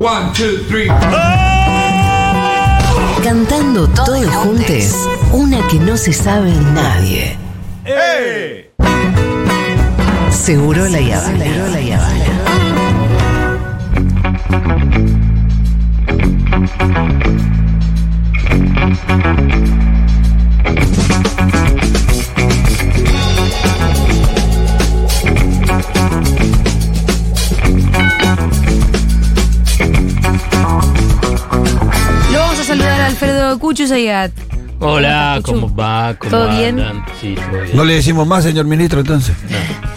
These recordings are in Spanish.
One, two, three. Cantando todos juntos, una que no se sabe nadie. Seguro la Yavana. Seguro la Yavana. Zayat. Hola, ¿Cómo ¿cómo va? ¿Cómo ¿Todo bien? andan? Sí, todo bien. ¿No le decimos más, señor ministro, entonces?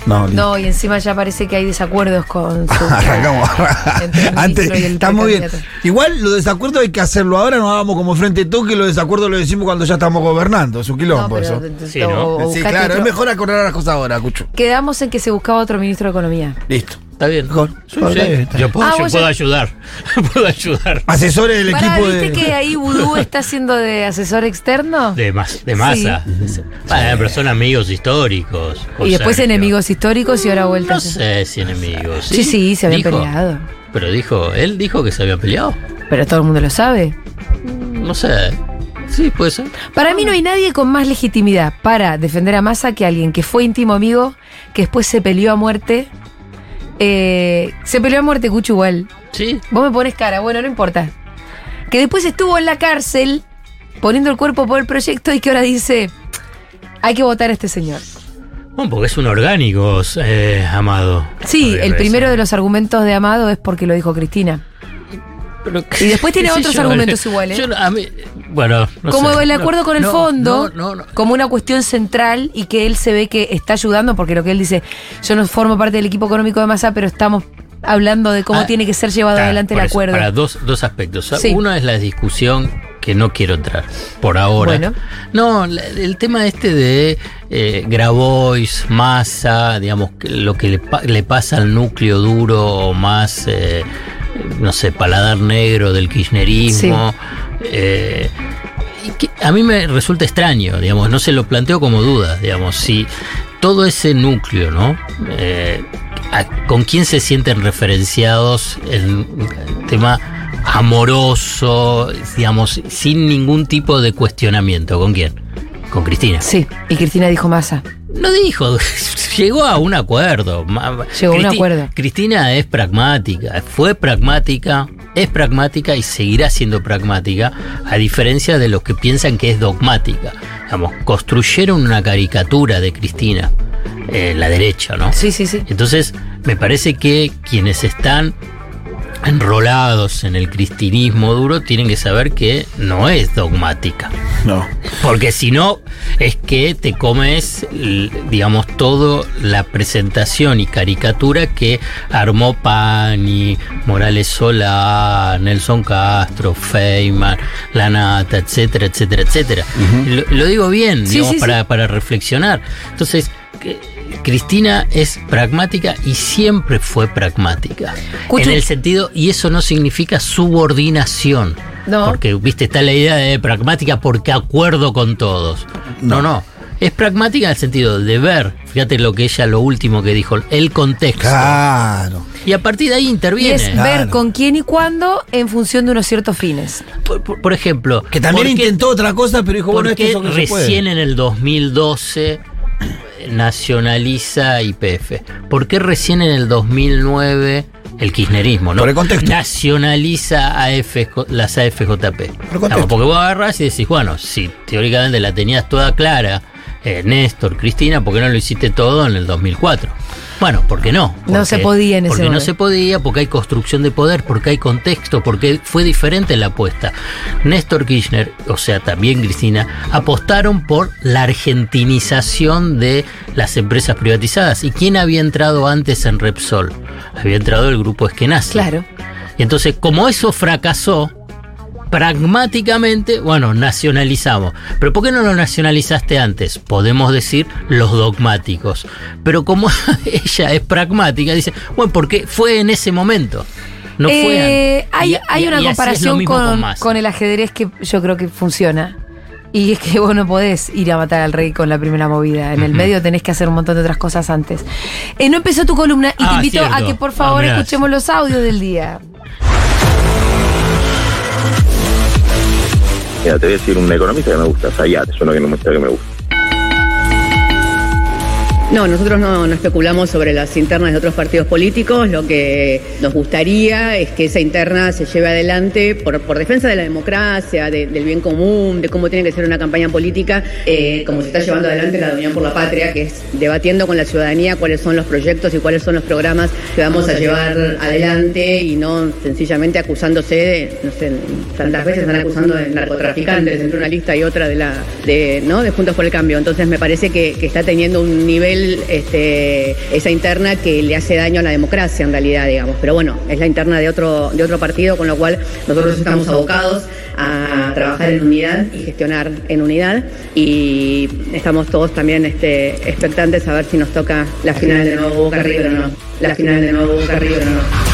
No. No, y encima ya parece que hay desacuerdos con su. Arrancamos. Antes, está muy bien. Igual los desacuerdos hay que hacerlo ahora, no hagamos como frente tú, que los desacuerdos los decimos cuando ya estamos gobernando. Es un No, quilombo pero- eso. Sí, ¿no? claro, otro. es mejor acordar las cosas ahora, Cucho. Quedamos en que se buscaba otro ministro de Economía. Listo. ¿Está bien? Sí, sí. está está Yo puedo, Ah, yo puedo ya- ayudar. puedo ayudar. Asesores del Pará, equipo ¿viste de. que ahí Vudú está haciendo de asesor externo? De, mas- de masa. Bueno, pero son amigos históricos. y después Sergio. enemigos históricos y ahora vuelta. No sé si enemigos. Sí, sí, se habían Dijo- peleado. Pero dijo, él dijo que se habían peleado. Pero todo el mundo lo sabe. No sé. Sí, puede ser. Para mí no hay nadie con más legitimidad para defender a Massa que alguien que fue íntimo amigo, que después se peleó a muerte. Eh, se peleó a muerte, Cucho, igual. Sí. Vos me pones cara, bueno, no importa. Que después estuvo en la cárcel poniendo el cuerpo por el proyecto y que ahora dice, hay que votar a este señor. Bueno, porque es un orgánico, eh, amado. Sí, el primero de los argumentos de Amado es porque lo dijo Cristina. Pero- Y después tiene otros yo, argumentos iguales. yo no- a mí- bueno, no como sé. el acuerdo No, con el no, fondo, como una cuestión central y que él se ve que está ayudando, porque lo que él dice, yo no formo parte del equipo económico de Massa, pero estamos hablando de cómo Ah, tiene que ser llevado adelante el eso, acuerdo. Para dos, dos aspectos. Sí. Uno es la discusión que no quiero entrar por ahora. Bueno. No, el tema este de eh, Grabois, masa, digamos, lo que le, le pasa al núcleo duro más, eh, no sé, paladar negro del kirchnerismo. eh, que a mí me resulta extraño, digamos, no se lo planteo como duda, digamos, si todo ese núcleo, ¿no? Eh, a- ¿Con quién se sienten referenciados en el tema amoroso, digamos, sin ningún tipo de cuestionamiento? ¿Con quién? Con Cristina. Sí, y Cristina dijo Massa. No dijo, llegó a un acuerdo. Llegó a un acuerdo. Cristina es pragmática, fue pragmática, es pragmática y seguirá siendo pragmática, a diferencia de los que piensan que es dogmática. Digamos, construyeron una caricatura de Cristina, eh, la derecha, ¿no? Sí, sí, sí. Entonces, me parece que quienes están enrolados en el cristinismo duro tienen que saber que no es dogmática. No. Porque si no, es que te comes, digamos, todo la presentación y caricatura que armó Pani, Morales Solá, Nelson Castro, Feynman, Lanata, etcétera, etcétera, etcétera. lo, lo digo bien, Sí, digamos, sí, sí. para, para reflexionar. Entonces, que- Cristina es pragmática y siempre fue pragmática. En el sentido, y eso no significa subordinación. No. Porque, viste, está la idea de pragmática porque acuerdo con todos. No, no. Es pragmática en el sentido de ver, fíjate lo que ella, lo último que dijo, el contexto. Claro. Y a partir de ahí Y interviene. es Claro. ver con quién y cuándo en función de unos ciertos fines. Por, por- por ejemplo, Que también ¿por qué- intentó otra cosa, pero dijo, bueno, ¿Por esto es que se puede. recién en el 2012 nacionaliza IPF? ¿Por qué recién en el 2009 el kirchnerismo, no? Por el contexto. Nacionaliza AF, las AFJP. contexto. Digamos, porque vos agarrás y decís, bueno, si teóricamente la tenías toda clara, eh, Néstor, Cristina, ¿por qué no lo hiciste todo en el 2004? Bueno, ¿por qué no? No se podía en ese Porque no se podía, porque hay construcción de poder, porque hay contexto, porque fue diferente la apuesta. Néstor Kirchner, o sea, también Cristina, apostaron por la argentinización de las empresas privatizadas. ¿Y quién había entrado antes en Repsol? Había entrado el grupo Eskenazi. Claro. Y entonces, como eso fracasó, pragmáticamente, bueno, nacionalizamos. Pero ¿por qué no lo nacionalizaste antes? Podemos decir los dogmáticos. Pero como ella es pragmática, dice, bueno, porque fue en ese momento. No fue Eh, hay, Y- hay y- una y comparación con, el ajedrez que yo creo que funciona. Y es que vos no podés ir a matar al rey con la primera movida. En el medio tenés que hacer un montón de otras cosas antes. Eh, no empezó tu columna y te Ah, invito a que por favor Ah, escuchemos los audios del día. Mira, te voy a decir un economista que me gusta, Sayat, es uno que me, que me gusta. No, nosotros no, no, especulamos sobre las internas de otros partidos políticos. Lo que nos gustaría es que esa interna se lleve adelante por, por defensa de la democracia, de, del bien común, de cómo tiene que ser una campaña política, eh, como se está llevando adelante la Unión por la Patria, que es debatiendo con la ciudadanía cuáles son los proyectos y cuáles son los programas que vamos a llevar adelante y no sencillamente acusándose de, no sé, tantas veces están acusando de narcotraficantes entre una lista y otra de la de, ¿no? de Juntos por el Cambio. Entonces me parece que, que está teniendo un nivel este, esa interna que le hace daño a la democracia en realidad, digamos. Pero bueno, es la interna de otro, de otro partido, con lo cual nosotros estamos abocados a trabajar en unidad y gestionar en unidad y estamos todos también este, expectantes a ver si nos toca la final de nuevo Boca River o no. La final de nuevo Boca River o no.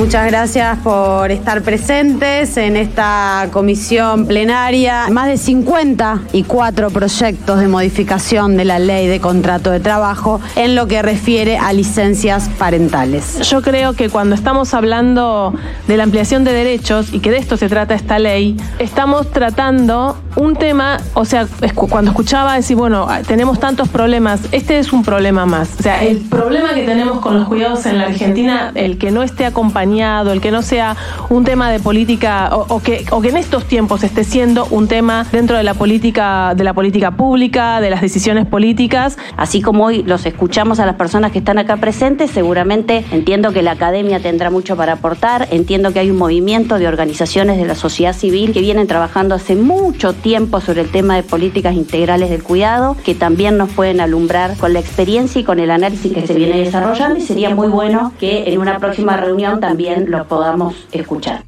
Muchas gracias por estar presentes en esta comisión plenaria. Más de 54 proyectos de modificación de la ley de contrato de trabajo en lo que refiere a licencias parentales. Yo creo que cuando estamos hablando de la ampliación de derechos y que de esto se trata esta ley, estamos tratando un tema, o sea, cuando escuchaba decir, bueno, tenemos tantos problemas, este es un problema más. O sea, el problema que tenemos con los cuidados en la Argentina, el que no esté acompañado el que no sea un tema de política o, que, que en estos tiempos esté siendo un tema dentro de la política de la política pública, de las decisiones políticas. Así como hoy los escuchamos a las personas que están acá presentes, seguramente entiendo que la academia tendrá mucho para aportar, entiendo que hay un movimiento de organizaciones de la sociedad civil que vienen trabajando hace mucho tiempo sobre el tema de políticas integrales del cuidado, que también nos pueden alumbrar con la experiencia y con el análisis que se viene desarrollando y sería muy bueno que en una próxima reunión también también lo podamos escuchar.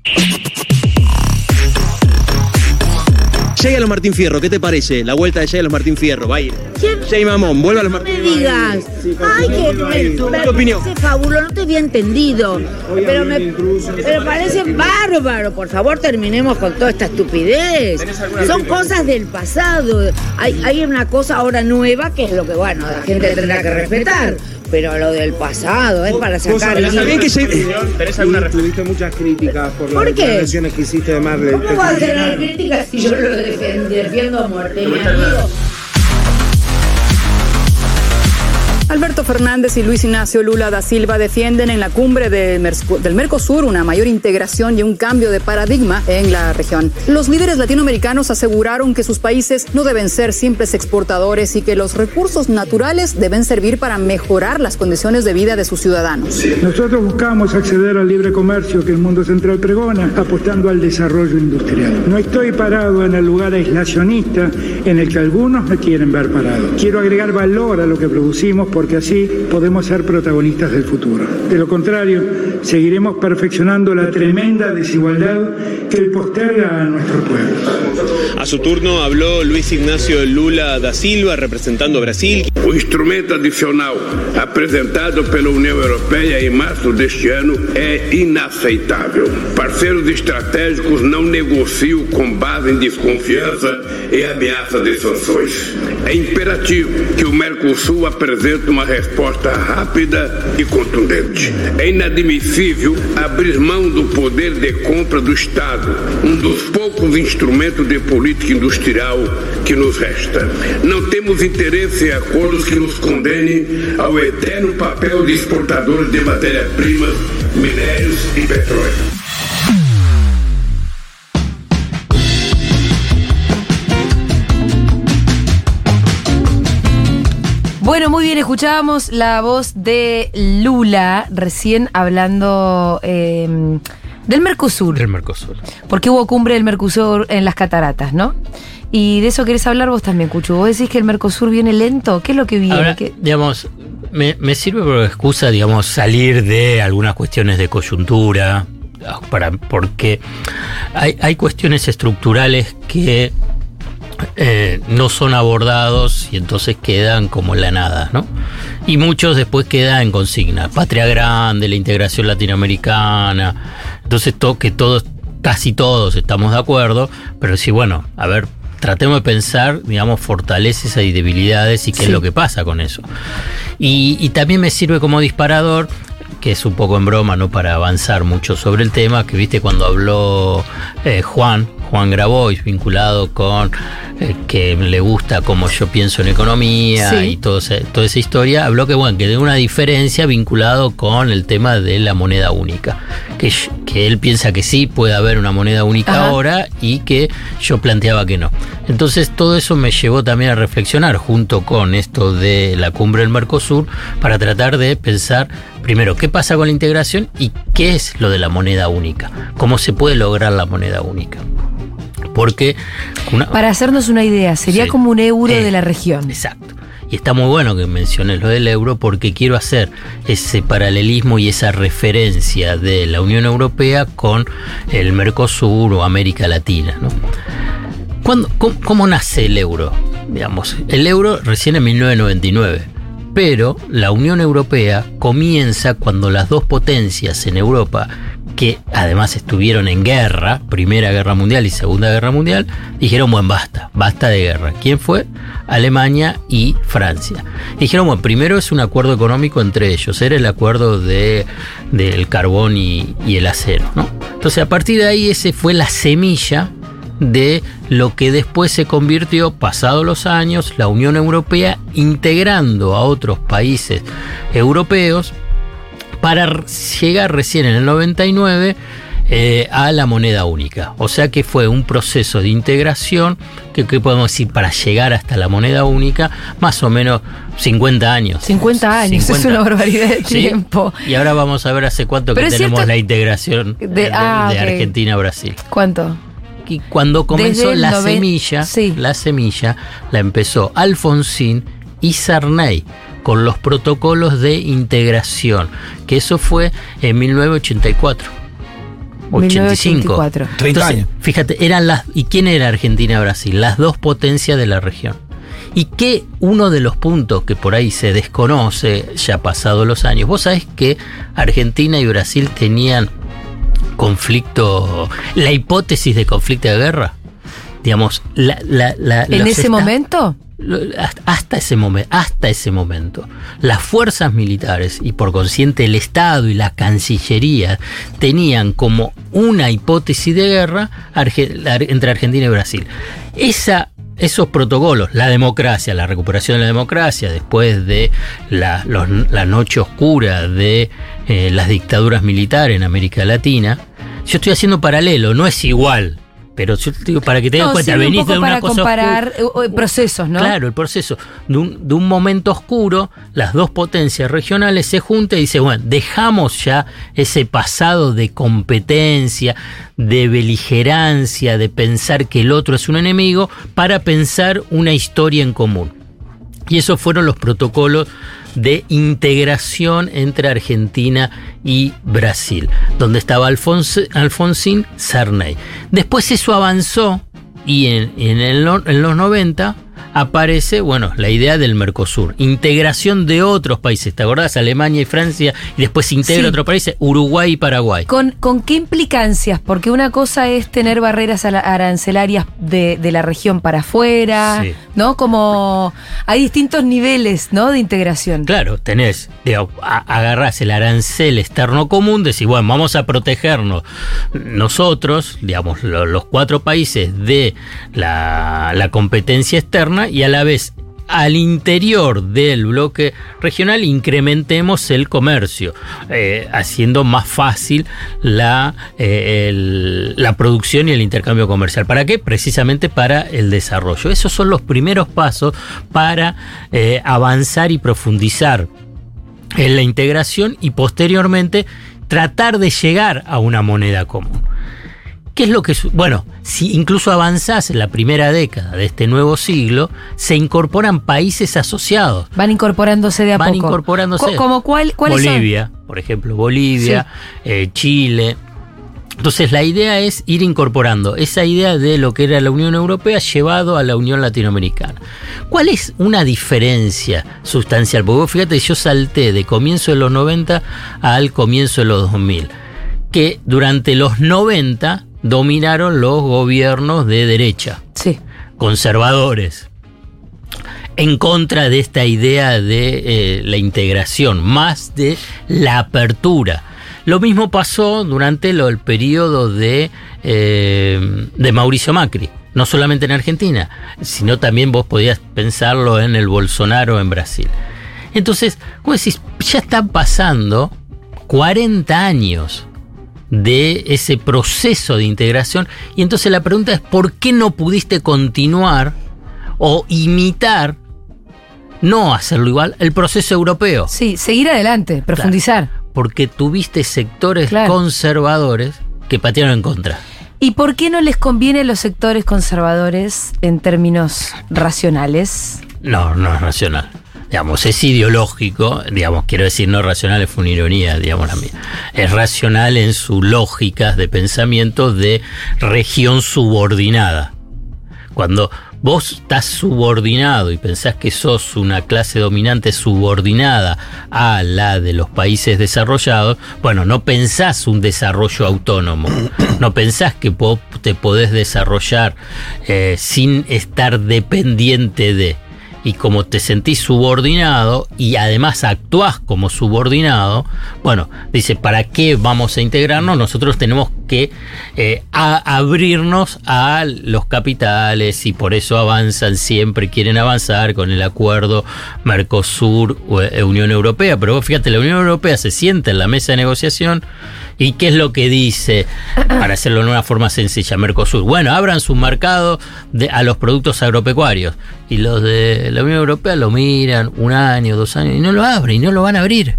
Llega a los Martín Fierro, ¿qué te parece? La vuelta de Llega a los Martín Fierro, va a ir. ¿Quién? Jay Mamón, vuelve a los Martín No me digas. Ay, que me, ¿Qué opinión? parece fabuloso, no te había entendido. Pero me pero parece bárbaro. Por favor, terminemos con toda esta estupidez. Son cosas del pasado. Hay, hay una cosa ahora nueva que es lo que, bueno, la gente tendrá que respetar. Pero lo del pasado es para sacar. ¿Sabés que se- ¿Tenés alguna Tuviste muchas críticas por, ¿Por las qué? declaraciones que hiciste de Marley. ¿Cómo va a tener críticas si yo lo defiendo, defiendo a muerte? Alberto Fernández y Luis Ignacio Lula da Silva defienden en la cumbre de del Mercosur una mayor integración y un cambio de paradigma en la región. Los líderes latinoamericanos aseguraron que sus países no deben ser simples exportadores y que los recursos naturales deben servir para mejorar las condiciones de vida de sus ciudadanos. Nosotros buscamos acceder al libre comercio que el mundo central pregona, apostando al desarrollo industrial. No estoy parado en el lugar aislacionista en el que algunos me quieren ver parado. Quiero agregar valor a lo que producimos porque así podemos ser protagonistas del futuro. De lo contrario, seguiremos perfeccionando la tremenda desigualdad que posterga a nuestro pueblo. A su turno habló Luis Ignacio Lula da Silva, representando a Brasil. O instrumento adicional apresentado pela União Europeia em março deste ano é inaceitável. Parceiros estratégicos não negociam com base em desconfiança e ameaça de sanções. É imperativo que o Mercosul apresente uma resposta rápida e contundente. É inadmissível abrir mão do poder de compra do Estado, um dos poucos instrumentos de política industrial que nos resta. Não temos interesse em acordos que nos condenem ao eterno papel de exportadores de matérias-primas, minérios e petróleo. Bueno, muy bien, escuchábamos la voz de Lula recién hablando eh, del Mercosur. Del Mercosur. Porque hubo cumbre del Mercosur en las cataratas, ¿no? Y de eso querés hablar vos también, Cuchu. ¿Vos decís que el Mercosur viene lento? ¿Qué es lo que viene? Ahora, ¿Qué- digamos, me, me sirve como excusa, digamos, salir de algunas cuestiones de coyuntura, para, porque hay, hay cuestiones estructurales que eh, no son abordados y entonces quedan como en la nada, ¿no? Y muchos después quedan en consigna. Patria Grande, la integración latinoamericana. Entonces, to- que todos, casi todos estamos de acuerdo, pero sí, bueno, a ver, tratemos de pensar, digamos, fortalezas y debilidades y qué es lo que pasa con eso. Y, y también me sirve como disparador que es un poco en broma, no para avanzar mucho sobre el tema, que viste cuando habló eh, Juan, Juan Grabois, vinculado con eh, que le gusta cómo yo pienso en economía Sí. y todo toda esa historia, habló que bueno, que de una diferencia vinculado con el tema de la moneda única. Que, que él piensa que sí puede haber una moneda única Ajá. ahora y que yo planteaba que no. Entonces todo eso me llevó también a reflexionar junto con esto de la cumbre del Mercosur para tratar de pensar primero qué pasa con la integración y qué es lo de la moneda única, cómo se puede lograr la moneda única. Porque una, Para hacernos una idea, sería Sí. como un euro Eh, de la región. Exacto. Y está muy bueno que menciones lo del euro porque quiero hacer ese paralelismo y esa referencia de la Unión Europea con el Mercosur o América Latina. ¿no? ¿Cuándo- cómo, cómo nace el euro? Digamos, el euro recién en 1999. Pero la Unión Europea comienza cuando las dos potencias en Europa, que además estuvieron en guerra, Primera Guerra Mundial y Segunda Guerra Mundial, dijeron, bueno, basta, basta de guerra. ¿Quién fue? Alemania y Francia. Dijeron, bueno, primero es un acuerdo económico entre ellos, era el acuerdo de, del carbón y, el acero. ¿no? Entonces, a partir de ahí, ese fue la semilla de lo que después se convirtió, pasados los años, la Unión Europea integrando a otros países europeos para llegar recién en el 99 eh, a la moneda única. O sea que fue un proceso de integración que, que podemos decir para llegar hasta la moneda única, más o menos 50 años. 50 años, es 50. una barbaridad de Sí. tiempo. Y ahora vamos a ver hace cuánto Pero que tenemos cierto- la integración De- de, ah, de. Argentina a Brasil. ¿Cuánto? Y cuando comenzó la semilla, la semilla la empezó Alfonsín y Sarney con los protocolos de integración, que eso fue en 1984. 85. 1984. 30 Entonces, años. Fíjate, eran las ¿y quién era Argentina y Brasil? Las dos potencias de la región. Y que uno de los puntos que por ahí se desconoce ya pasados los años, vos sabés que Argentina y Brasil tenían conflicto, la hipótesis de conflicto de guerra, digamos, la, la- la- ¿En ese esta- momento? Hasta- ese momento, las fuerzas militares y por consiguiente el Estado y la Cancillería tenían como una hipótesis de guerra entre Argentina y Brasil. Esa esos protocolos, la democracia, la recuperación de la democracia después de la noche oscura de eh, las dictaduras militares en América Latina, yo estoy haciendo paralelo, no es igual, pero yo te digo para que te des No, cuenta, sirve un venís de una para cosa comparar eh, eh, procesos, ¿no? Claro, el proceso de un, de un momento oscuro, las dos potencias regionales se juntan y dicen, bueno, dejamos ya ese pasado de competencia, de beligerancia, de pensar que el otro es un enemigo, para pensar una historia en común. Y esos fueron los protocolos de integración entre Argentina y Brasil, donde estaba Alfons- Alfonsín Sarney. Después eso avanzó y en los 90 aparece, bueno, la idea del Mercosur, integración de otros países, ¿te acordás? Alemania y Francia, y después se integra Sí. otros países, Uruguay y Paraguay. ¿Con, ¿Con qué implicancias? Porque una cosa es tener barreras arancelarias de, de la región para afuera, Sí. ¿no? Como hay distintos niveles, ¿no? De integración. Claro, tenés, agarrás el arancel externo común, decís, bueno, vamos a protegernos nosotros, digamos, lo- los cuatro países de la, la competencia externa y a la vez al interior del bloque regional incrementemos el comercio, eh, haciendo más fácil la, eh, la producción y el intercambio comercial. ¿Para qué? Precisamente para el desarrollo. Esos son los primeros pasos para eh, avanzar y profundizar en la integración y posteriormente tratar de llegar a una moneda común. ¿Qué es lo que.? Bueno, si incluso avanzás en la primera década de este nuevo siglo, se incorporan países asociados. Van incorporándose de a Van poco. incorporándose. Co- ¿Como cuál, cuáles son? Bolivia, por ejemplo, Bolivia, eh, Chile. Entonces la idea es ir incorporando esa idea de lo que era la Unión Europea llevado a la Unión Latinoamericana. ¿Cuál es una diferencia sustancial? Porque vos fíjate, yo salté de comienzo de los 90 al comienzo de los 2000, que durante los 90 dominaron los gobiernos de derecha, Sí. conservadores. en contra de esta idea de eh, la integración, más de la apertura. Lo mismo pasó durante lo- el periodo de, eh, de Mauricio Macri, no solamente en Argentina, sino también vos podías pensarlo en el Bolsonaro en Brasil. Entonces, vos decís, ya están pasando 40 años de ese proceso de integración y entonces la pregunta es, ¿por qué no pudiste continuar o imitar, no hacerlo igual, el proceso europeo? Sí, seguir adelante, profundizar. Porque tuviste sectores Claro. conservadores que patearon en contra. ¿Y por qué no les conviene a los sectores conservadores en términos racionales? No, no es racional. Digamos, es ideológico, digamos, quiero decir, no racional, fue una ironía, digamos, la mía. Es racional en sus lógicas de pensamiento de región subordinada. Cuando vos estás subordinado y pensás que sos una clase dominante subordinada a la de los países desarrollados, bueno, no pensás un desarrollo autónomo, no pensás que te podés desarrollar eh, sin estar dependiente de. Y como te sentís subordinado y además actuás como subordinado, bueno, dice, ¿para qué vamos a integrarnos? Nosotros tenemos que eh, a- abrirnos a los capitales y por eso avanzan siempre, quieren avanzar con el acuerdo Mercosur eh, Unión Europea. Pero vos fíjate, la Unión Europea se sienta en la mesa de negociación y ¿qué es lo que dice? Para hacerlo de una forma sencilla, Mercosur. Bueno, abran su mercado de- a los productos agropecuarios. Y los de la Unión Europea lo miran un año, dos años y no lo abren y no lo van a abrir.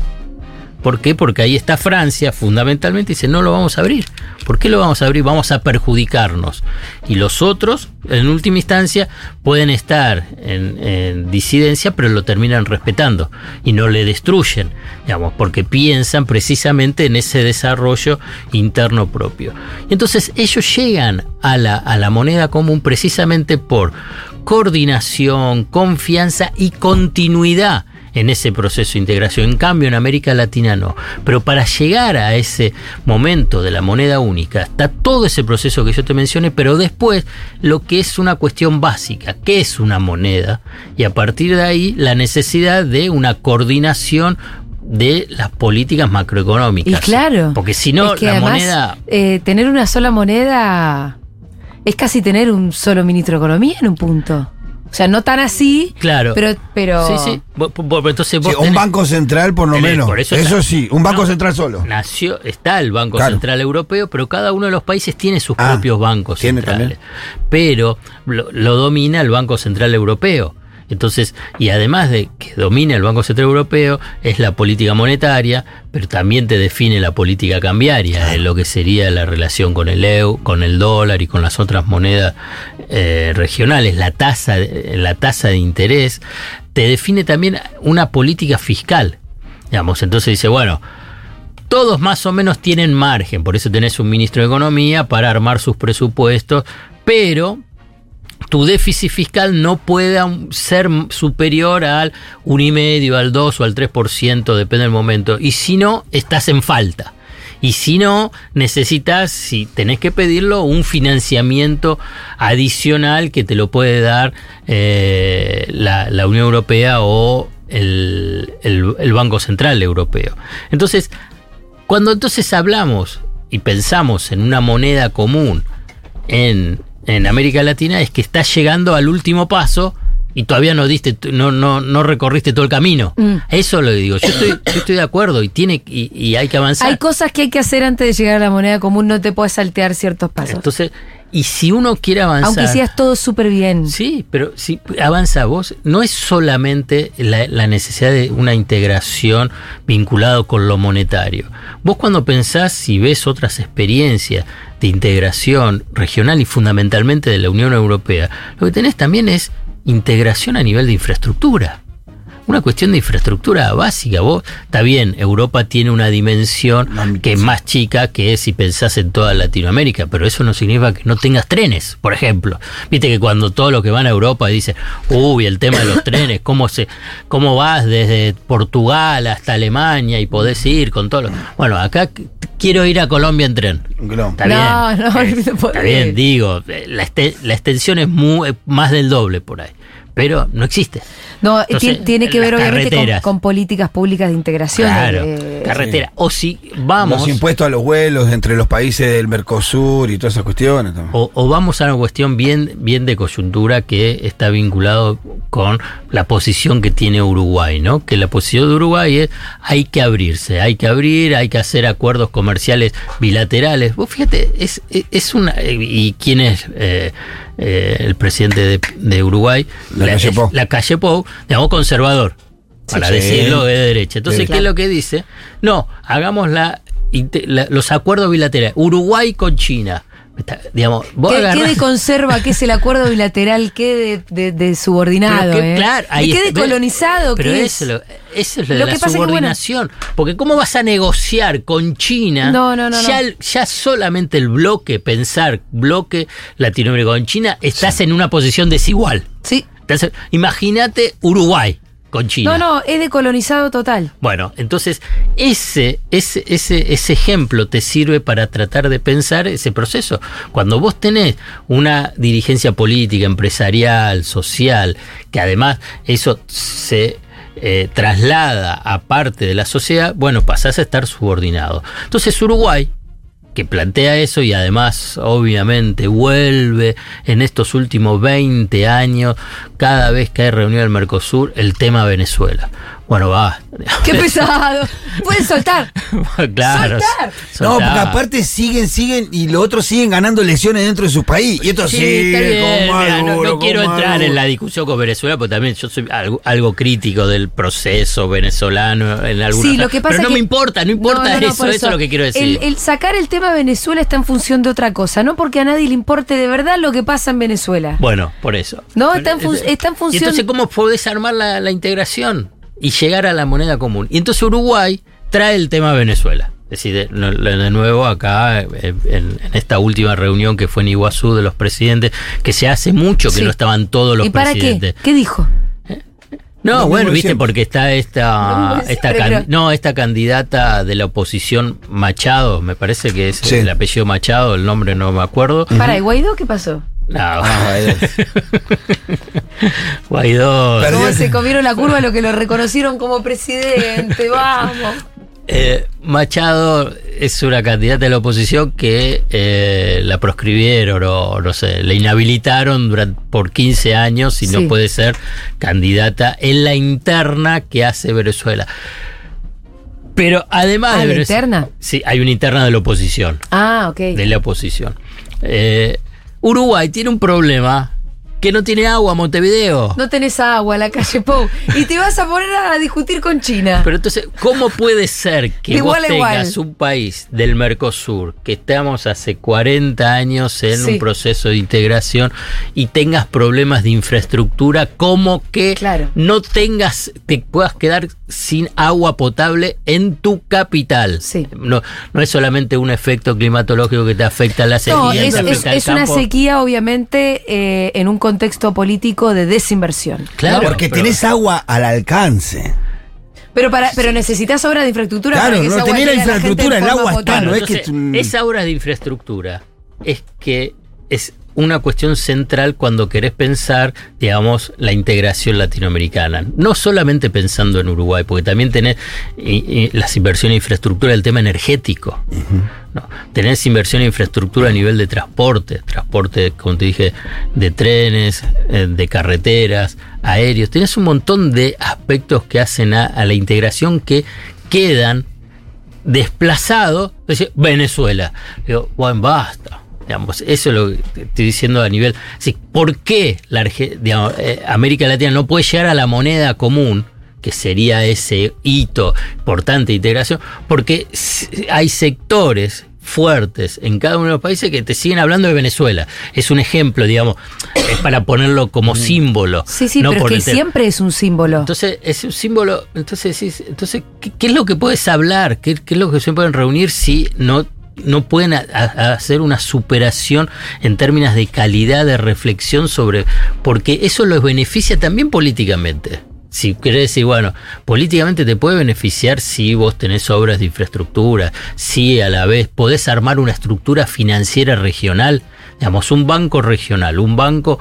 ¿Por qué? Porque ahí está Francia, fundamentalmente, dice, no lo vamos a abrir. ¿Por qué lo vamos a abrir? Vamos a perjudicarnos. Y los otros, en última instancia, pueden estar en, en disidencia, pero lo terminan respetando y no le destruyen, digamos, porque piensan precisamente en ese desarrollo interno propio. Entonces ellos llegan a la, a la moneda común precisamente por coordinación, confianza y continuidad en ese proceso de integración. En cambio, en América Latina no. Pero para llegar a ese momento de la moneda única, está todo ese proceso que yo te mencioné, pero después lo que es una cuestión básica, ¿qué es una moneda? Y a partir de ahí, la necesidad de una coordinación de las políticas macroeconómicas. Y claro. Porque si no, Es que la además, moneda... eh, tener una sola moneda es casi tener un solo ministro de Economía en un punto. O sea, no tan así, Claro. pero, pero Sí, sí. Vos- vos- Entonces vos Sí, un banco central por lo tenés- menos. por eso eso está- sí, un banco No. central solo. Nació, está el Banco Claro. Central Europeo, pero cada uno de los países tiene sus Ah, propios bancos tiene centrales. Pero lo, lo domina el Banco Central Europeo. Entonces, y además de que domina el Banco Central Europeo, es la política monetaria, pero también te define la política cambiaria, en lo que sería la relación con el EU, con el dólar y con las otras monedas eh, regionales, la tasa, de- la tasa de interés, te define también una política fiscal. Digamos, entonces dice, bueno, todos más o menos tienen margen, por eso tenés un ministro de Economía para armar sus presupuestos, pero tu déficit fiscal no puede aun- ser superior al 1,5, al 2 o al 3%, depende del momento. Y si no, estás en falta. Y si no, necesitas, si tenés que pedirlo, un financiamiento adicional que te lo puede dar eh, la, Unión Europea o el, el- el Banco Central Europeo. Entonces, cuando entonces hablamos y pensamos en una moneda común en, en América Latina, es que estás llegando al último paso y todavía no diste, no, no, no recorriste todo el camino. Mm. Eso lo digo. Yo estoy, yo estoy de acuerdo y tiene y, y hay que avanzar. hay cosas que hay que hacer antes de llegar a la moneda común, no te puedes saltear ciertos pasos. Entonces, y si uno quiere avanzar. Aunque hicieras todo súper bien. Sí, pero si avanza vos, no es solamente la, la necesidad de una integración vinculado con lo monetario. Vos cuando pensás, si ves otras experiencias de integración regional y fundamentalmente de la Unión Europea, lo que tenés también es integración a nivel de infraestructura. Una cuestión de infraestructura básica. Vos, está bien, Europa tiene una dimensión que es más chica que si pensás en toda Latinoamérica, pero eso no significa que no tengas trenes, por ejemplo. Viste que cuando todos los que van a Europa dicen, uy, el tema de los trenes, cómo se, cómo vas desde Portugal hasta Alemania y podés ir con todos los. Bueno, acá qu- quiero ir a Colombia en tren. Está bien. No, no, Eh, no. Está bien, digo, eh, la, este- la extensión es mu- eh, más del doble por ahí. Pero no existe. No, Entonces, tiene que ver obviamente con políticas públicas de integración. Claro, eh, carretera. O si vamos. Los impuestos a los vuelos entre los países del Mercosur y todas esas cuestiones. O, o vamos a una cuestión bien, bien de coyuntura que está vinculado con la posición que tiene Uruguay, ¿no? Que la posición de Uruguay es hay que abrirse, hay que abrir, hay que hacer acuerdos comerciales bilaterales. Vos fíjate, es, es- una. ¿Y quién es eh, eh, el presidente de, de Uruguay? La Calle es Pou. La calle Pou, digamos conservador, para Sí. decirlo de derecha. Entonces, Sí. ¿qué es lo que dice? No, hagamos la, los acuerdos bilaterales. Uruguay con China. Está- digamos, ¿Qué, qué agarrás- de conserva? ¿Qué es el acuerdo bilateral? ¿Qué de, de- de subordinado? Que, eh? claro, ¿Y qué de colonizado? Pero ¿Qué eso, es? lo, eso es lo de la que pasa es que, bueno- subordinación. Porque ¿cómo vas a negociar con China? No, no, no, Ya, no. el- ya solamente el bloque, pensar bloque Latinoamérica con China, estás en una posición desigual. Sí. Imagínate Uruguay con China. No, no, es de colonizado total. Bueno, entonces ese, ese, ese, ese ejemplo te sirve para tratar de pensar ese proceso. Cuando vos tenés una dirigencia política, empresarial, social, que además eso se eh, traslada a parte de la sociedad, bueno, pasás a estar subordinado. Entonces Uruguay, que plantea eso y además obviamente vuelve en estos últimos 20 años, cada vez que hay reunión del Mercosur, el tema Venezuela. Bueno, va. ¡Qué pesado! Pueden soltar. claro. Soltar. No, soltar. porque aparte siguen, siguen y los otros siguen ganando elecciones dentro de su país. Y esto Sí, sigue está bien, con mira, no, Maduro, no con quiero entrar Maduro. en la discusión con Venezuela, porque también yo soy algo, algo crítico del proceso venezolano en algunos Sí, lo que pasa Pero no que- me importa, no importa No, no, no, eso, por eso es lo que quiero decir. El, el sacar el tema Venezuela está en función de otra cosa, no porque a nadie le importe de verdad lo que pasa en Venezuela. Bueno, por eso. No, está en, fun- está en Y función. entonces, ¿cómo podés armar la, la integración y llegar a la moneda común? Y entonces Uruguay trae el tema Venezuela. Es decir, de, nuevo acá, eh, en, en esta última reunión que fue en Iguazú de los presidentes, que se hace mucho que Sí. no estaban todos los ¿Y para presidentes. qué? ¿Qué dijo? No, bueno, viste, porque está esta, esta can- no, esta candidata de la oposición Machado, me parece que es Sí. el apellido Machado, el nombre no me acuerdo. Para, ¿y Guaidó qué pasó? No, Ah, Guaidó. Perdió ¿Cómo se comieron la curva a lo que lo reconocieron como presidente? Vamos. Eh, Machado es una candidata de la oposición que eh, la proscribieron o no sé, la inhabilitaron durante, por 15 años y Sí. no puede ser candidata en la interna que hace Venezuela. Pero además Ah, de ¿la Venezuela- interna? Sí, hay una interna de la oposición. Ah, ok. De la oposición. Eh, Uruguay tiene un problema que no tiene agua, Montevideo. No tenés agua, la calle Pou. Y te vas a poner a discutir con China. Pero entonces, ¿cómo puede ser que Igual vos igual. tengas un país del Mercosur, que estamos hace 40 años en Sí. un proceso de integración y tengas problemas de infraestructura, como que Claro. no tengas, te puedas quedar sin agua potable en tu capital? Sí. No, no es solamente un efecto climatológico que te afecta a la sequía, No, es, una sequía, obviamente, eh, en un contexto político de desinversión. Claro, No, porque pero- tenés agua al alcance. Pero para, pero necesitas obras de infraestructura Claro, para que no, tenés la la infraestructura, en el agua está, no es que esa obra de infraestructura es que es una cuestión central cuando querés pensar, digamos, la integración latinoamericana. No solamente pensando en Uruguay, porque también tenés las inversiones en infraestructura, el tema energético. No, tenés inversión en infraestructura a nivel de transporte, transporte, como te dije, de trenes, eh, de carreteras, aéreos. Tenés un montón de aspectos que hacen a, a la integración que quedan desplazado, es decir, Venezuela. Digo, bueno, basta. Digamos, eso es lo que estoy diciendo a nivel. sí, ¿Por qué la digamos, eh, América Latina no puede llegar a la moneda común? que sería ese hito importante de integración, porque hay sectores fuertes en cada uno de los países que te siguen hablando de Venezuela. Es un ejemplo, digamos, es para ponerlo como símbolo. Sí, sí, no pero es por que siempre es un símbolo. Entonces, es un símbolo. Entonces, entonces ¿qué, qué es lo que puedes hablar? ¿Qué, qué es lo que se pueden reunir si no, no pueden hacer una superación en términos de calidad de reflexión sobre. Porque eso los beneficia también políticamente. Si querés decir, bueno, políticamente te puede beneficiar si vos tenés obras de infraestructura, si a la vez podés armar una estructura financiera regional digamos, un banco regional, un banco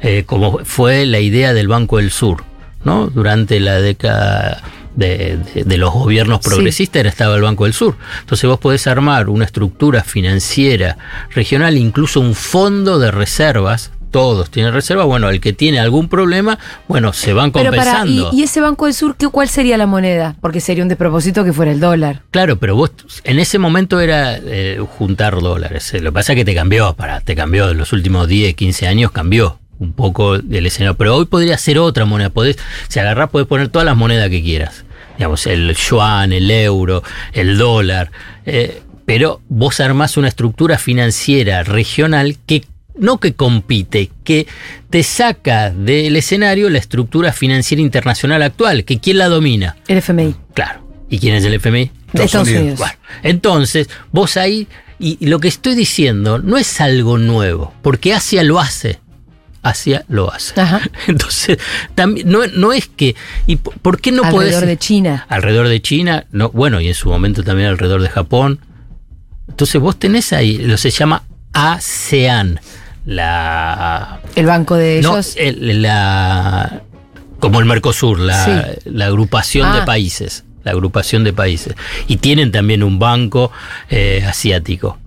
eh, como fue la idea del Banco del Sur, ¿no? Durante la década de, de- de los gobiernos Sí. progresistas estaba el Banco del Sur. Entonces vos podés armar una estructura financiera regional, incluso un fondo de reservas. Todos tienen reservas. Bueno, el que tiene algún problema, bueno, se van Pero para, ¿y, compensando. y ese Banco del Sur, ¿qué, cuál sería la moneda? Porque sería un despropósito que fuera el dólar. Claro, pero vos en ese momento era eh, juntar dólares. Eh, Lo que pasa es que te cambió, para, te cambió en los últimos 10, 15 años, cambió un poco el escenario. Pero hoy podría ser otra moneda. Podés, si agarrás, podés poner todas las monedas que quieras. Digamos, el yuan, el euro, el dólar. eh, pero vos armás una estructura financiera regional que no que compite, que te saca del escenario la estructura financiera internacional actual, que quién la domina. El FMI. Claro. ¿Y quién es el FMI? Estados Unidos. Bueno, entonces, vos ahí, y lo que estoy diciendo no es algo nuevo, porque Asia lo hace. Asia lo hace. Ajá. Entonces, también, no, no es que. ¿Y por qué no Alrededor podés- de China. Alrededor de China, no, bueno, y en su momento también alrededor de Japón. Entonces vos tenés ahí, lo se llama ASEAN, la El banco de no, ellos. el- la, como el Mercosur, la, Sí. la agrupación de Ah. países. La agrupación de países. Y tienen también un banco eh, asiático.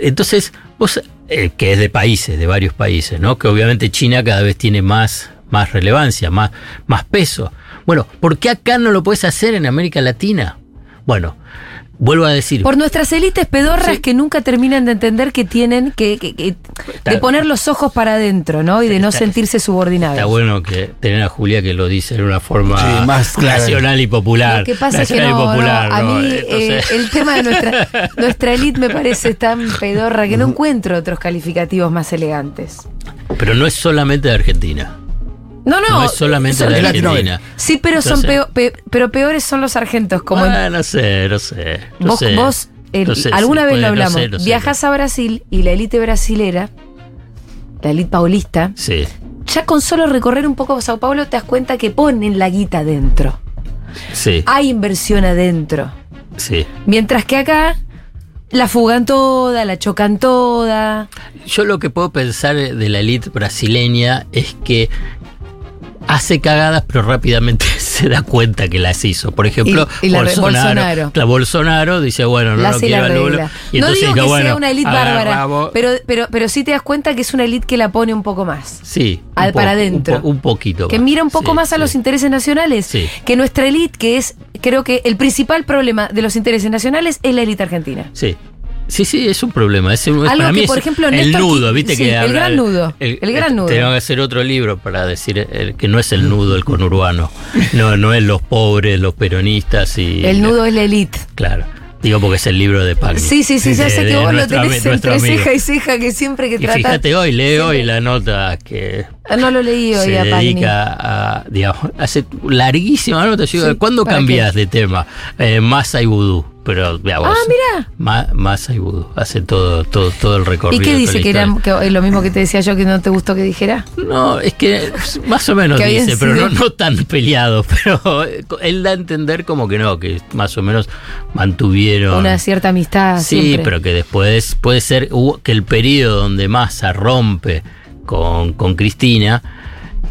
Entonces, vos, eh, que es de países, de varios países, ¿no? Que obviamente China cada vez tiene más, más relevancia, más, más peso. Bueno, ¿por qué acá no lo puedes hacer en América Latina? Bueno, vuelvo a decir. Por nuestras élites pedorras que nunca terminan de entender que tienen que, que- que- de poner los ojos para adentro, ¿no? Y de no Está- sentirse subordinados. Está bueno que tener a Julia que lo dice de una forma Sí, más nacional y popular. Lo que pasa es que y no, popular, no, a ¿no? mí Entonces- eh, el tema de nuestra, nuestra élite me parece tan pedorra que no encuentro otros calificativos más elegantes. Pero no es solamente de Argentina. No, no. No es solamente son- de Argentina. Sí, pero son Entonces- peo- pe- pero peores son los sargentos. Como en- Ah, no sé, no sé. no vos, sé. vos, el- No sé, alguna sí, vez puede, lo hablamos. no sé. Viajas a Brasil y la élite brasilera, la élite paulista, Sí, ya con solo recorrer un poco Sao Paulo te das cuenta que ponen la guita adentro. sí, Hay inversión adentro. sí. Mientras que acá la fugan toda, la chocan toda. Yo lo que puedo pensar de la elite brasileña es que hace cagadas, pero rápidamente se da cuenta que las hizo. Por ejemplo, Y- y la re- Bolsonaro. Bolsonaro. Claro, Bolsonaro dice, bueno, no la lo la quiero Lula. Y no entonces digo que bueno, sea una élite bárbara, pero, pero, pero sí te das cuenta que es una élite que la pone un poco más. Sí. Al- un para adentro. Un, po- un poquito Que más. mira un poco Sí, más a los intereses nacionales. Sí. Que nuestra élite, que es, creo que el principal problema de los intereses nacionales es la élite argentina. Sí. Sí, sí, es un problema. Es, un- Algo para que, mí es por ejemplo, el Néstor nudo, Ki- ¿viste? sí, que el habla- gran nudo, el gran nudo. Tenemos que hacer otro libro para decir el- que no es el nudo el conurbano. No, no es los pobres, los peronistas y. El nudo es la élite. Claro. Digo porque es el libro de Pagni. Sí, sí, sí, ya sé que vos lo tenés entre ceja y ceja, que siempre que Y tratás- fíjate hoy, lee hoy la nota que Ah, No lo leí hoy se a Pagni. dedica a, digamos, hace larguísima nota. Yo digo, Sí, ¿Cuándo ¿para cambias de tema? Eh, masa y vudú. Pero, digamos, Ah, mira. Masa y vudú. Hace todo, todo, todo el ¿Y recorrido. qué toda dice? ¿Que era que lo mismo que te decía yo que no te gustó que dijera? No, es que más o menos dice, pero no, no tan peleado. Pero él da a entender como que no, que más o menos mantuvieron. Una cierta amistad. Sí, siempre. pero que después puede ser que el periodo donde Massa rompe con, con Cristina,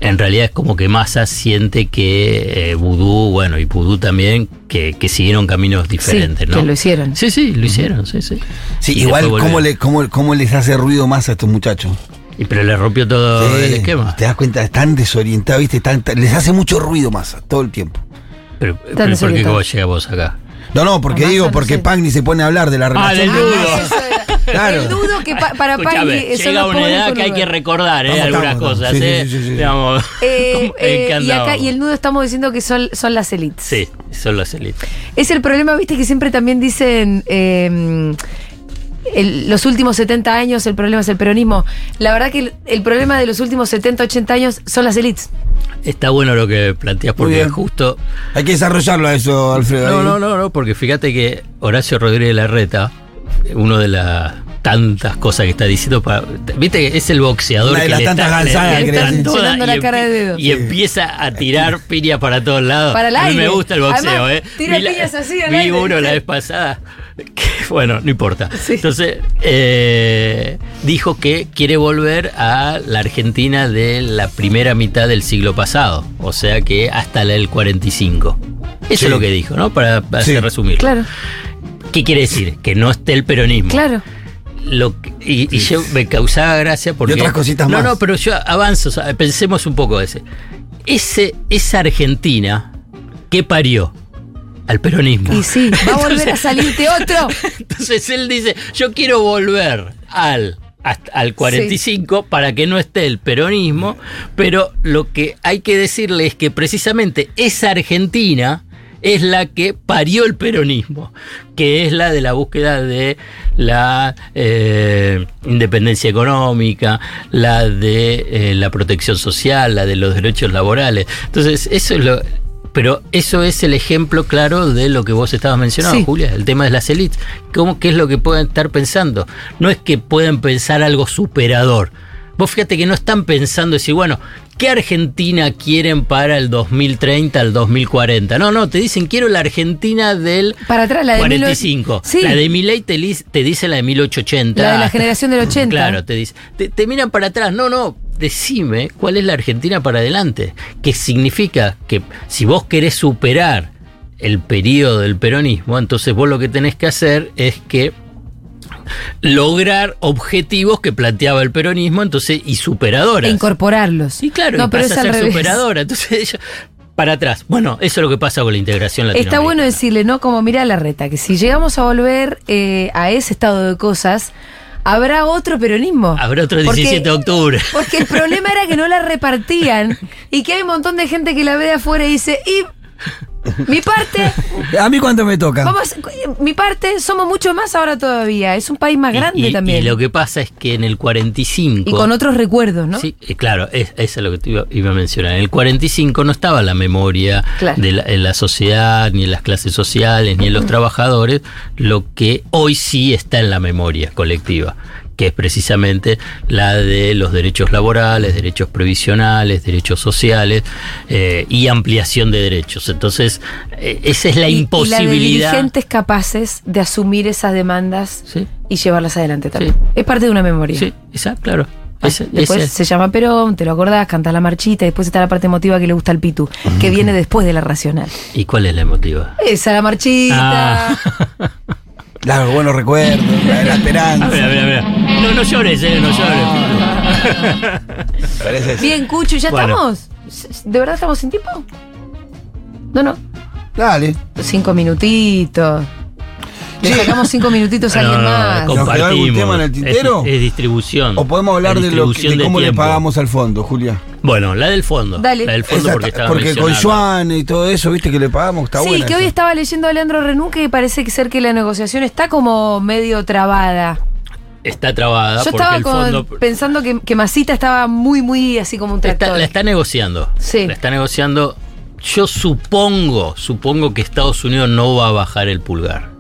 en realidad es como que Massa siente que eh, Vudú, bueno, y Vudú también, que, que siguieron caminos diferentes, Sí, ¿no? que lo hicieron. Sí, sí, lo hicieron, sí, sí. Sí, Y igual, ¿cómo, le, cómo, cómo les hace ruido más a estos muchachos? Y pero le rompió todo Sí, el esquema. Te das cuenta, están desorientados, ¿viste? Están- les hace mucho ruido más todo el tiempo. Pero, pero ¿por qué cómo llegamos acá? No, no, porque Massa, digo, no porque sé. Pagni se pone a hablar de la Ah, relación. del nudo. Claro. El nudo que pa- para Pagni llega una edad que hay que recordar, ¿eh? Algunas estamos, cosas, sí, sí, ¿eh? sí, sí, sí. Digamos, Eh, ¿en eh, y acá y el nudo estamos diciendo que son, son las élites. Sí, son las élites. Es el problema, viste, que siempre también dicen eh, el- los últimos 70 años el problema es el peronismo. La verdad que el, el problema de los últimos 70, 80 años son las élites. Está bueno lo que planteas porque bien. justo. Hay que desarrollarlo a eso, Alfredo. No, no, no, no, porque fíjate que Horacio Rodríguez Larreta, uno de las tantas cosas que está diciendo, para, viste que es el boxeador Una de que las le tantas está, gansadas le que están le hacen. todas Llenando la y cara de dedos. Y empieza a tirar piña para todos lados. Para el a mí aire. me gusta el boxeo, Además, ¿eh? tira Vi la- piñas así al Vi aire, uno la vez pasada que bueno, no importa. Entonces, eh, dijo que quiere volver a la Argentina de la primera mitad del siglo pasado, o sea que hasta la del 45. Eso Sí. es lo que dijo, ¿no? Para, hacer resumir. Claro, ¿Qué quiere decir? Que no esté el peronismo. claro. Lo que- y, y yo me causaba gracia porque. Y otras cositas no, más. No, pero yo avanzo, o sea, pensemos un poco ese. ese. Esa Argentina que parió al peronismo. Y sí, va a volver a salirte otro. Entonces él dice, yo quiero volver al, hasta- al 45 para que no esté el peronismo, pero lo que hay que decirle es que precisamente esa Argentina es la que parió el peronismo, que es la de la búsqueda de la eh, independencia económica, la de eh, la protección social, la de los derechos laborales. Entonces, eso es lo... Pero eso es el ejemplo claro de lo que vos estabas mencionando, Sí. Julia, el tema de las élites. ¿Cómo, ¿Qué es lo que pueden estar pensando? No es que pueden pensar algo superador. Vos fíjate que no están pensando decir, bueno, ¿qué Argentina quieren para el 2030, al 2040? No, no, te dicen, quiero la Argentina del Para atrás, la de 45. 18- Sí. La de Milei te, te dice la de 1880. La de la generación del 80. Claro, te dice. Te, te miran para atrás. No, no. Decime cuál es la Argentina para adelante. Que significa que si vos querés superar el periodo del peronismo, entonces vos lo que tenés que hacer es que lograr objetivos que planteaba el peronismo, entonces, y E superadoras. incorporarlos. Sí, claro, no, y pero pasa es a ser superadora. Entonces ella, para atrás. Bueno, eso es lo que pasa con la integración Está latinoamericana. bueno decirle, ¿no? Como mira la reta, que si llegamos a volver eh, a ese estado de cosas, habrá otro peronismo. Habrá otro Porque- 17 de octubre. Porque el problema era que no la repartían y que hay un montón de gente que la ve de afuera y dice, y mi parte, ¿A mí cuánto me toca? vamos, mi parte, somos mucho más ahora todavía. Es un país más grande y, y- también. y lo que pasa es que en el 45. Y con otros recuerdos, ¿no? Sí, eh, claro, es, eso es lo que te iba, iba a mencionar. En el 45 no estaba la memoria Claro. de la, en la sociedad, ni en las clases sociales, ni en los trabajadores, lo que hoy sí está en la memoria colectiva, que es precisamente la de los derechos laborales, derechos previsionales, derechos sociales eh, y ampliación de derechos. Entonces, eh, esa es la Y- Y, la de imposibilidad. dirigentes capaces de asumir esas demandas Sí. y llevarlas adelante también. Es parte de una memoria. Sí, exacto, claro. Ah, Ese- después ese- se llama Perón, te lo acordás, canta la marchita, y después está la parte emotiva que le gusta al Pitu, que viene después de la racional. ¿Y cuál es la emotiva? Esa, la marchita. Ah. Claro, buenos recuerdos, la, esperanza. A ver, a ver, a ver. No, no llores, eh, no llores. Parece. Bien, Cucho, ¿ya Bueno. estamos? ¿De verdad estamos sin tiempo? No, no. Dale. Cinco minutitos. Le sacamos cinco minutitos a alguien más. ¿Nos quedó algún compartimos. tema en el tintero? Es, es distribución. ¿O podemos hablar de, lo que- distribución de cómo le pagamos al fondo, Julia? Bueno, la del fondo. Dale. La del fondo Exacto, porque estaba porque con. Juan y todo eso, viste que le pagamos, está sí, buena que hoy estaba leyendo a Leandro Renú que parece ser que la negociación está como medio trabada. Está trabada Yo porque estaba el con- fondo pensando que, que Masita estaba muy, muy así como un está- tractor. la está negociando. Sí. La está negociando. Yo supongo, supongo que Estados Unidos no va a bajar el pulgar.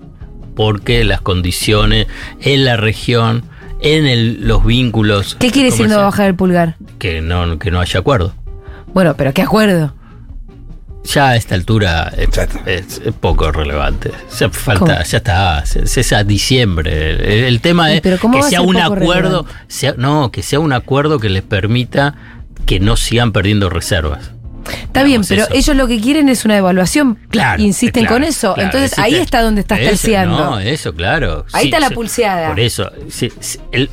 Porque las condiciones en la región, en el- los vínculos. ¿Qué quiere decir no bajar el pulgar? Que no, que no haya acuerdo. Bueno, pero ¿qué acuerdo? Ya a esta altura es, es- es poco relevante. Ya falta, ¿Cómo? ya está, es, es a diciembre. El, el tema ¿Y es pero cómo que sea un acuerdo, sea- no, que sea un acuerdo que les permita que no sigan perdiendo reservas. Está bien, pero eso. ellos lo que quieren es una evaluación. Claro. Insisten claro, con eso. claro, Entonces existe- ahí está donde estás terciando. No, eso, claro. Ahí Sí, está la sí. pulseada. Por eso, sí, el-.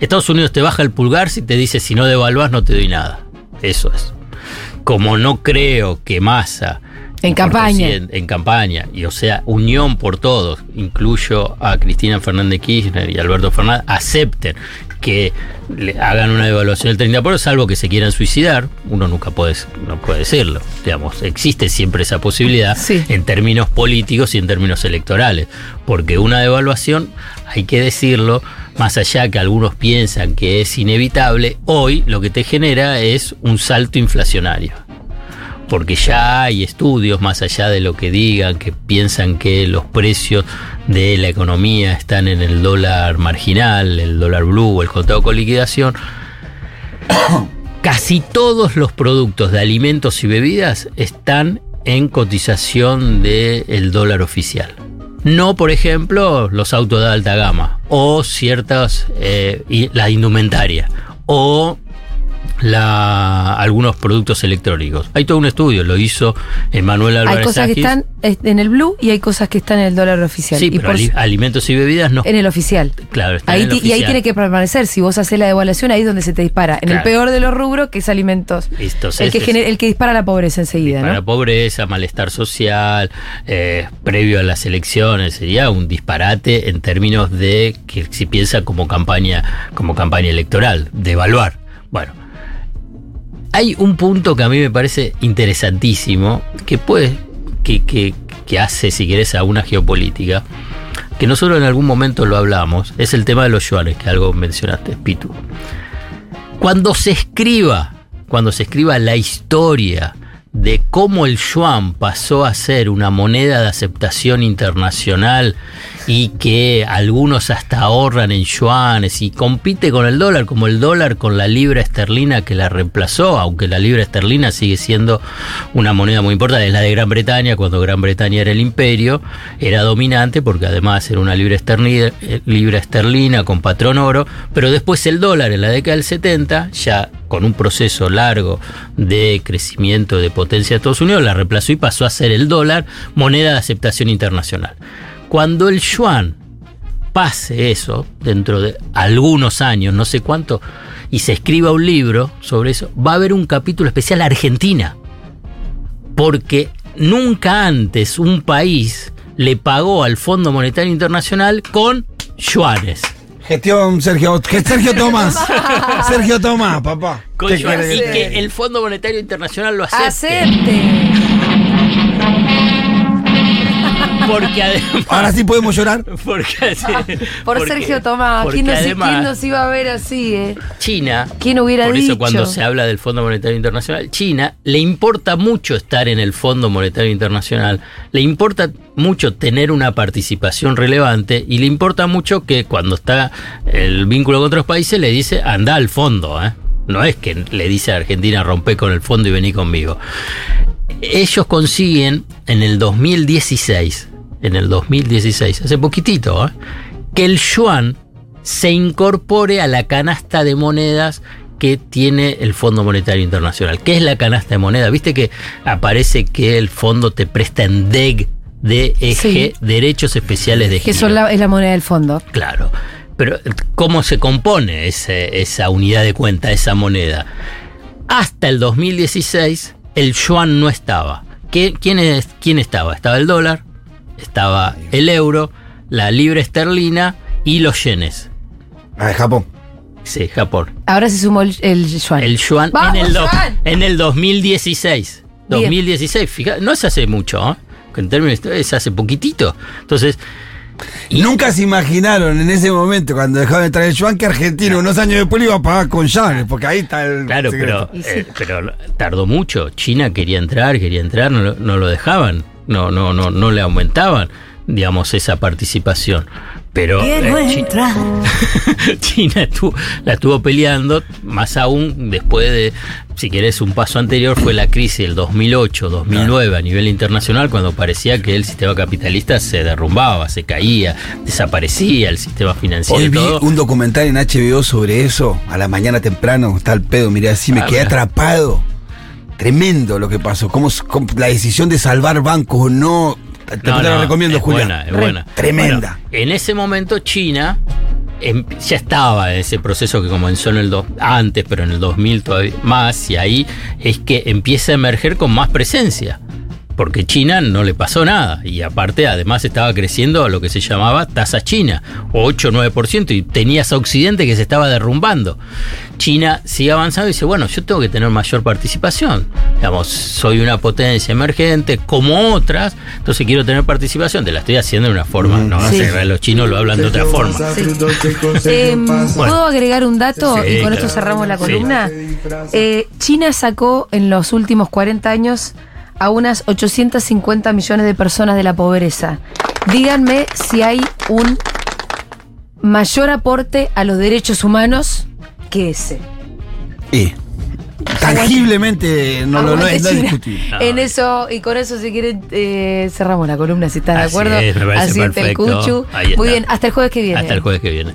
Estados Unidos te baja el pulgar si te dice si no devaluás no te doy nada. Eso es. Como no creo que Massa En campaña. presidente- en campaña, y o sea, unión por todos, incluyo a Cristina Fernández Kirchner y Alberto Fernández, acepten que le hagan una devaluación del 30%, salvo que se quieran suicidar, uno nunca puede, no puede decirlo, digamos, existe siempre esa posibilidad en términos políticos y en términos electorales, porque una devaluación, hay que decirlo, más allá que algunos piensan que es inevitable, hoy lo que te genera es un salto inflacionario. Porque ya hay estudios más allá de lo que digan que piensan que los precios de la economía están en el dólar marginal, el dólar blue, el contado con liquidación. Casi todos los productos de alimentos y bebidas están en cotización del dólar oficial. No, por ejemplo, los autos de alta gama o ciertas, eh, la indumentaria o la, algunos productos electrónicos. Hay todo un estudio, lo hizo Emanuel Álvarez Hay cosas que están en el blue y hay cosas que están en el dólar oficial. Sí, y pero por- alimentos y bebidas no. en el oficial. Claro, está Ahí en el ti- y ahí oficial. tiene que permanecer. Si vos haces la devaluación, ahí es donde se te dispara. En el peor de los rubros, que es alimentos. Entonces, el, que es- gener- el que dispara la pobreza enseguida, para ¿no? pobreza, malestar social, eh, previo a las elecciones, sería un disparate en términos de que si piensa como campaña, como campaña electoral, de evaluar. Bueno, hay un punto que a mí me parece interesantísimo, que puede, que, que, hace, si querés, a una geopolítica, que nosotros en algún momento lo hablamos, es el tema de los yuanes, que algo mencionaste, Pitu. Cuando se escriba, cuando se escriba la historia de cómo el yuan pasó a ser una moneda de aceptación internacional y que algunos hasta ahorran en yuanes y compite con el dólar como el dólar con la libra esterlina que la reemplazó, aunque la libra esterlina sigue siendo una moneda muy importante, es la de Gran Bretaña, cuando Gran Bretaña era el imperio, era dominante porque además era una libra esterlina, eh, libra esterlina con patrón oro, pero después el dólar en la década del 70, ya con un proceso largo de crecimiento de potencia de Estados Unidos, la reemplazó y pasó a ser el dólar moneda de aceptación internacional. Cuando el yuan pase eso, dentro de algunos años, no sé cuánto, y se escriba un libro sobre eso, va a haber un capítulo especial a Argentina. Porque nunca antes un país le pagó al Fondo Monetario Internacional con yuanes. Gestión Sergio, Sergio Tomás. Sergio Tomás, papá. Con ¿Qué yuanes. querés Y que el Fondo Monetario Internacional lo acepte. Acepte. Porque además. Ahora sí podemos llorar. Porque, Por porque- Sergio Tomás. porque ¿Quién nos, además- quién nos iba a ver así, eh? China, ¿Quién hubiera por dicho? eso cuando se habla del Fondo Monetario Internacional, China le importa mucho estar en el Fondo Monetario Internacional, le importa mucho tener una participación relevante y le importa mucho que cuando está el vínculo con otros países le dice anda al fondo, ¿eh? no es que le dice a Argentina rompe con el fondo y vení conmigo. Ellos consiguen en el 2016, en el 2016, hace poquitito, ¿eh? que el yuan se incorpore a la canasta de monedas que tiene el Fondo Monetario Internacional. ¿Qué es la canasta de monedas? Viste que aparece que el fondo te presta en DEG, DEG, Sí. Derechos Especiales de Que Giro. son la, es la moneda del fondo. Claro. Pero, ¿cómo se compone ese- esa unidad de cuenta, esa moneda? Hasta el 2016, el yuan no estaba. ¿Qué- quién, es- ¿Quién estaba? Estaba el dólar, estaba el euro, la libra esterlina y los yenes. Ah, de Japón. Sí, Japón. Ahora se sumó el, el yuan. El yuan ¡Vamos, en el, do- yuan! en el 2016. Bien. 2016, fíjate, no es hace mucho, ¿eh? En términos es hace poquitito. Entonces, Nunca se imaginaron en ese momento, cuando dejaron de traer el yuan, que Argentina unos años después iba a pagar con yuanes, porque ahí está el. Claro, secreto. pero, eh, pero tardó mucho. China quería entrar, quería entrar, no lo dejaban, no, no, no, no le aumentaban, digamos, esa participación. Pero eh, Chi- China estuvo- la estuvo peleando, más aún después de, si querés, un paso anterior fue la crisis del 2008-2009 a nivel internacional, cuando parecía que el sistema capitalista se derrumbaba, se caía, desaparecía el sistema financiero. Hoy vi todo. un documental en HBO sobre eso, a la mañana temprano, está el pedo, miré así, me Ah, quedé mira. atrapado. Tremendo lo que pasó, cómo, s- cómo la decisión de salvar bancos o no. Te, te No, lo no, recomiendo, es Julián. buena, es buena. Tremenda. Bueno, en ese momento China em- ya estaba en ese proceso que comenzó en el do- antes, pero en el 2000 todavía más, y ahí es que empieza a emerger con más presencia. Porque China no le pasó nada. Y aparte, además, estaba creciendo a lo que se llamaba tasa china, 8 o 9%, y tenías a Occidente que se estaba derrumbando. China sigue avanzando y dice, bueno, yo tengo que tener mayor participación. Digamos, soy una potencia emergente como otras, entonces quiero tener participación. Te la estoy haciendo de una forma, no Sí. sé, los chinos lo hablan de otra forma. Eh, ¿Puedo agregar un dato Sí, y con claro. esto cerramos la Sí. columna? Eh, China sacó en los últimos 40 años a unas 850 millones de personas de la pobreza. Díganme si hay un mayor aporte a los derechos humanos que ese. Y tangiblemente no, lo- no es, no es China. discutible. En eso, y con eso, si quieren, eh, cerramos la columna, si están de Así acuerdo. es, me el perfecto. Cuchu. Muy bien, hasta el jueves que viene. Hasta el jueves que viene.